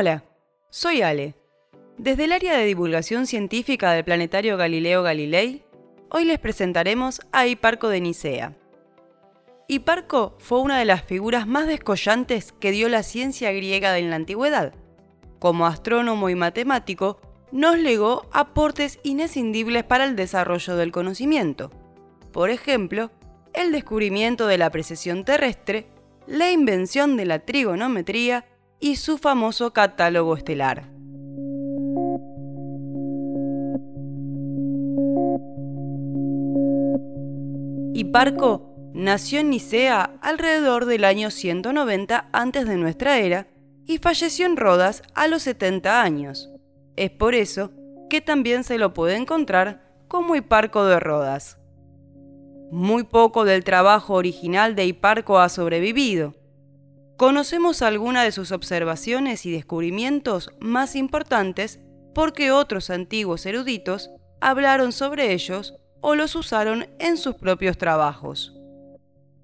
Hola, soy Ale. Desde el área de divulgación científica del planetario Galileo Galilei, hoy les presentaremos a Hiparco de Nicea. Hiparco fue una de las figuras más descollantes que dio la ciencia griega en la antigüedad. Como astrónomo y matemático, nos legó aportes inescindibles para el desarrollo del conocimiento. Por ejemplo, el descubrimiento de la precesión terrestre, la invención de la trigonometría y su famoso catálogo estelar. Hiparco nació en Nicea alrededor del año 190 antes de nuestra era y falleció en Rodas a los 70 años. Es por eso que también se lo puede encontrar como Hiparco de Rodas. Muy poco del trabajo original de Hiparco ha sobrevivido. Conocemos algunas de sus observaciones y descubrimientos más importantes porque otros antiguos eruditos hablaron sobre ellos o los usaron en sus propios trabajos.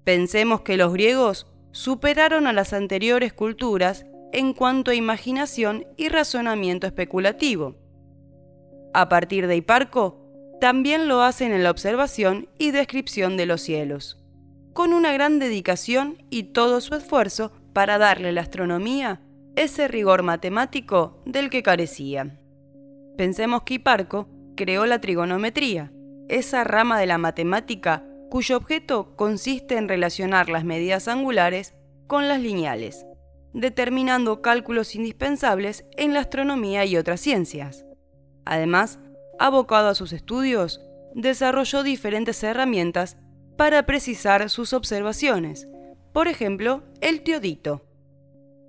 Pensemos que los griegos superaron a las anteriores culturas en cuanto a imaginación y razonamiento especulativo. A partir de Hiparco, también lo hacen en la observación y descripción de los cielos, con una gran dedicación y todo su esfuerzo para darle a la astronomía ese rigor matemático del que carecía. Pensemos que Hiparco creó la trigonometría, esa rama de la matemática cuyo objeto consiste en relacionar las medidas angulares con las lineales, determinando cálculos indispensables en la astronomía y otras ciencias. Además, abocado a sus estudios, desarrolló diferentes herramientas para precisar sus observaciones. Por ejemplo, el teodito.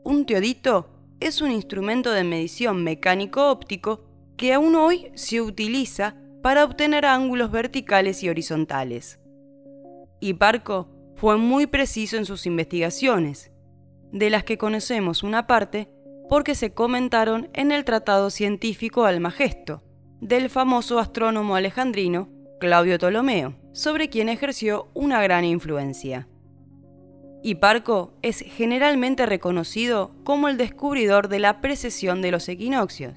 Un teodito es un instrumento de medición mecánico-óptico que aún hoy se utiliza para obtener ángulos verticales y horizontales. Hiparco fue muy preciso en sus investigaciones, de las que conocemos una parte porque se comentaron en el Tratado Científico Almagesto, del famoso astrónomo alejandrino Claudio Ptolomeo, sobre quien ejerció una gran influencia. Hiparco es generalmente reconocido como el descubridor de la precesión de los equinoccios.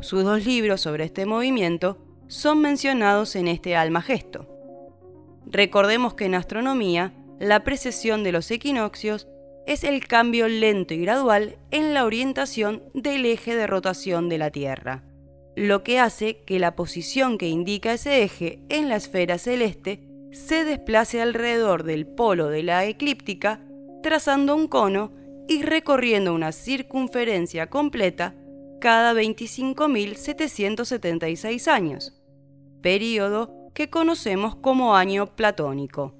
Sus dos libros sobre este movimiento son mencionados en este almagesto. Recordemos que en astronomía, la precesión de los equinoccios es el cambio lento y gradual en la orientación del eje de rotación de la Tierra lo que hace que la posición que indica ese eje en la esfera celeste se desplace alrededor del polo de la eclíptica, trazando un cono y recorriendo una circunferencia completa cada 25.776 años, periodo que conocemos como año platónico.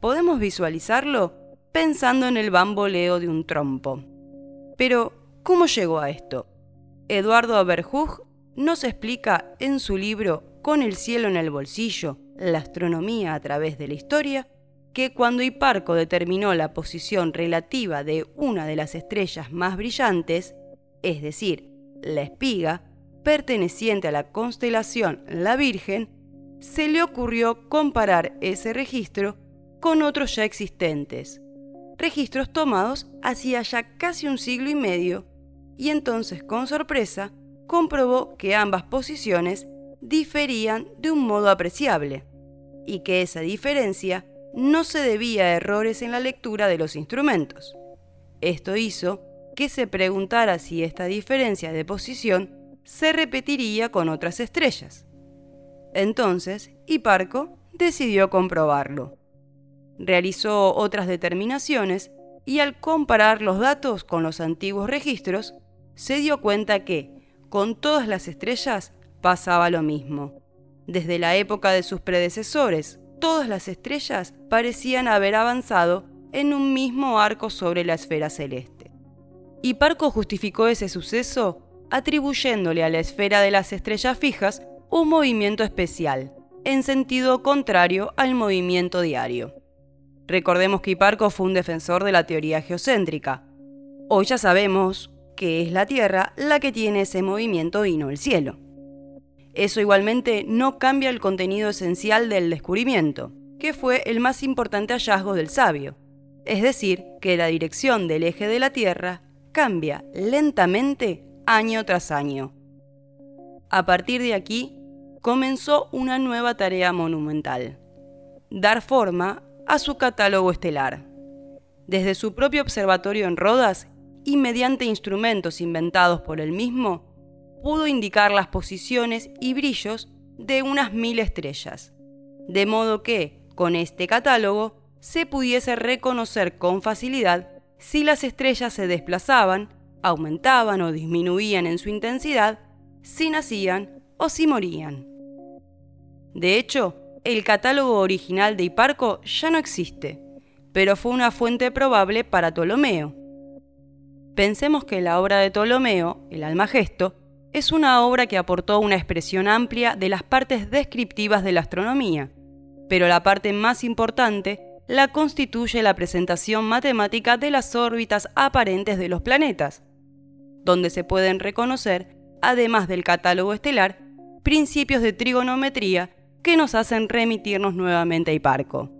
Podemos visualizarlo pensando en el bamboleo de un trompo. Pero, ¿cómo llegó a esto? Eduardo Aberhug nos explica en su libro Con el cielo en el bolsillo, la astronomía a través de la historia, que cuando Hiparco determinó la posición relativa de una de las estrellas más brillantes, es decir, la espiga, perteneciente a la constelación La Virgen, se le ocurrió comparar ese registro con otros ya existentes, registros tomados hacía ya casi un siglo y medio, y entonces con sorpresa comprobó que ambas posiciones diferían de un modo apreciable y que esa diferencia no se debía a errores en la lectura de los instrumentos. Esto hizo que se preguntara si esta diferencia de posición se repetiría con otras estrellas. Entonces, Hiparco decidió comprobarlo. Realizó otras determinaciones y al comparar los datos con los antiguos registros, se dio cuenta que, con todas las estrellas pasaba lo mismo. Desde la época de sus predecesores, todas las estrellas parecían haber avanzado en un mismo arco sobre la esfera celeste. Hiparco justificó ese suceso atribuyéndole a la esfera de las estrellas fijas un movimiento especial, en sentido contrario al movimiento diario. Recordemos que Hiparco fue un defensor de la teoría geocéntrica. Hoy ya sabemos que es la Tierra la que tiene ese movimiento y no el cielo. Eso igualmente no cambia el contenido esencial del descubrimiento, que fue el más importante hallazgo del sabio, es decir, que la dirección del eje de la Tierra cambia lentamente año tras año. A partir de aquí, comenzó una nueva tarea monumental, dar forma a su catálogo estelar. Desde su propio observatorio en Rodas y mediante instrumentos inventados por él mismo, pudo indicar las posiciones y brillos de unas mil estrellas, de modo que, con este catálogo, se pudiese reconocer con facilidad si las estrellas se desplazaban, aumentaban o disminuían en su intensidad, si nacían o si morían. De hecho, el catálogo original de Hiparco ya no existe, pero fue una fuente probable para Ptolomeo. Pensemos que la obra de Ptolomeo, el Almagesto, es una obra que aportó una expresión amplia de las partes descriptivas de la astronomía, pero la parte más importante la constituye la presentación matemática de las órbitas aparentes de los planetas, donde se pueden reconocer, además del catálogo estelar, principios de trigonometría que nos hacen remitirnos nuevamente a Hiparco.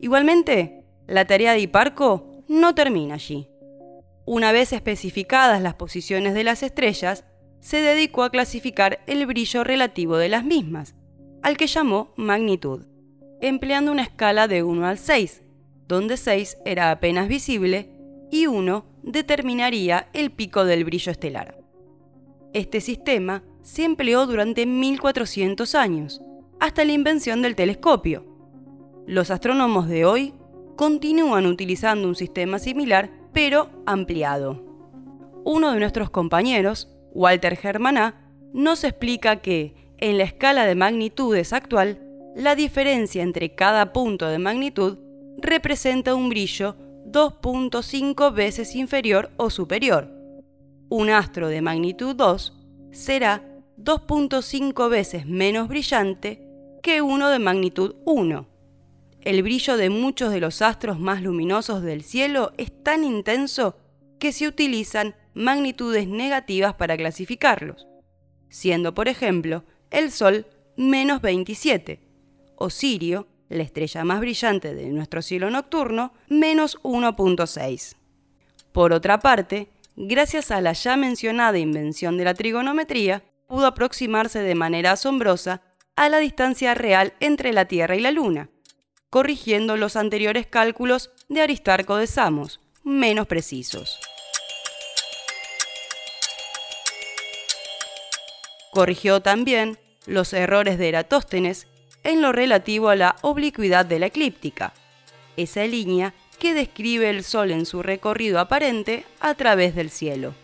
Igualmente, la tarea de Hiparco no termina allí. Una vez especificadas las posiciones de las estrellas, se dedicó a clasificar el brillo relativo de las mismas, al que llamó magnitud, empleando una escala de 1 al 6, donde 6 era apenas visible y 1 determinaría el pico del brillo estelar. Este sistema se empleó durante 1400 años, hasta la invención del telescopio. Los astrónomos de hoy continúan utilizando un sistema similar, pero ampliado. Uno de nuestros compañeros, Walter Germaná nos explica que, en la escala de magnitudes actual, la diferencia entre cada punto de magnitud representa un brillo 2.5 veces inferior o superior. Un astro de magnitud 2 será 2.5 veces menos brillante que uno de magnitud 1. El brillo de muchos de los astros más luminosos del cielo es tan intenso que se utilizan magnitudes negativas para clasificarlos, siendo por ejemplo el Sol menos 27, o Sirio, la estrella más brillante de nuestro cielo nocturno, menos 1.6. Por otra parte, gracias a la ya mencionada invención de la trigonometría, pudo aproximarse de manera asombrosa a la distancia real entre la Tierra y la Luna, corrigiendo los anteriores cálculos de Aristarco de Samos, menos precisos. Corrigió también los errores de Eratóstenes en lo relativo a la oblicuidad de la eclíptica, esa línea que describe el Sol en su recorrido aparente a través del cielo.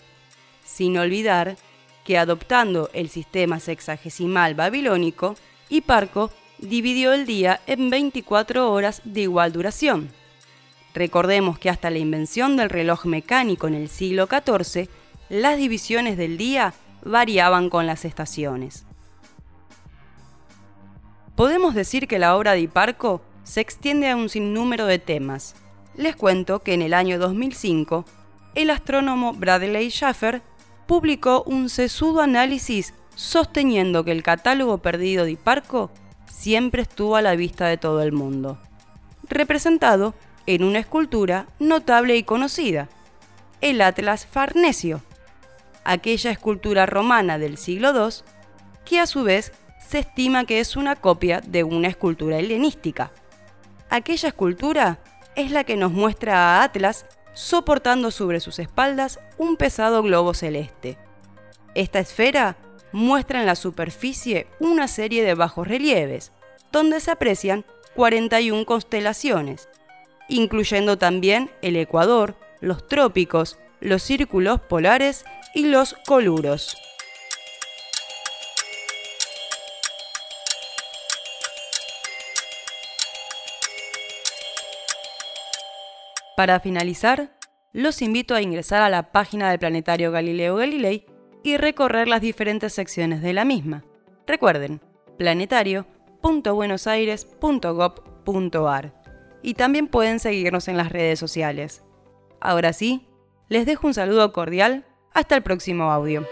Sin olvidar que adoptando el sistema sexagesimal babilónico, Hiparco dividió el día en 24 horas de igual duración. Recordemos que hasta la invención del reloj mecánico en el siglo XIV, las divisiones del día variaban con las estaciones. Podemos decir que la obra de Hiparco se extiende a un sinnúmero de temas. Les cuento que en el año 2005, el astrónomo Bradley Schaffer publicó un sesudo análisis sosteniendo que el catálogo perdido de Hiparco siempre estuvo a la vista de todo el mundo, representado en una escultura notable y conocida, el Atlas Farnesio, aquella escultura romana del siglo II, que a su vez se estima que es una copia de una escultura helenística. Aquella escultura es la que nos muestra a Atlas soportando sobre sus espaldas un pesado globo celeste. Esta esfera muestra en la superficie una serie de bajos relieves, donde se aprecian 41 constelaciones, incluyendo también el Ecuador, los trópicos, los círculos polares y los coluros. Para finalizar, los invito a ingresar a la página del Planetario Galileo Galilei y recorrer las diferentes secciones de la misma. Recuerden, planetario.buenosaires.gov.ar y también pueden seguirnos en las redes sociales. Ahora sí, les dejo un saludo cordial. Hasta el próximo audio.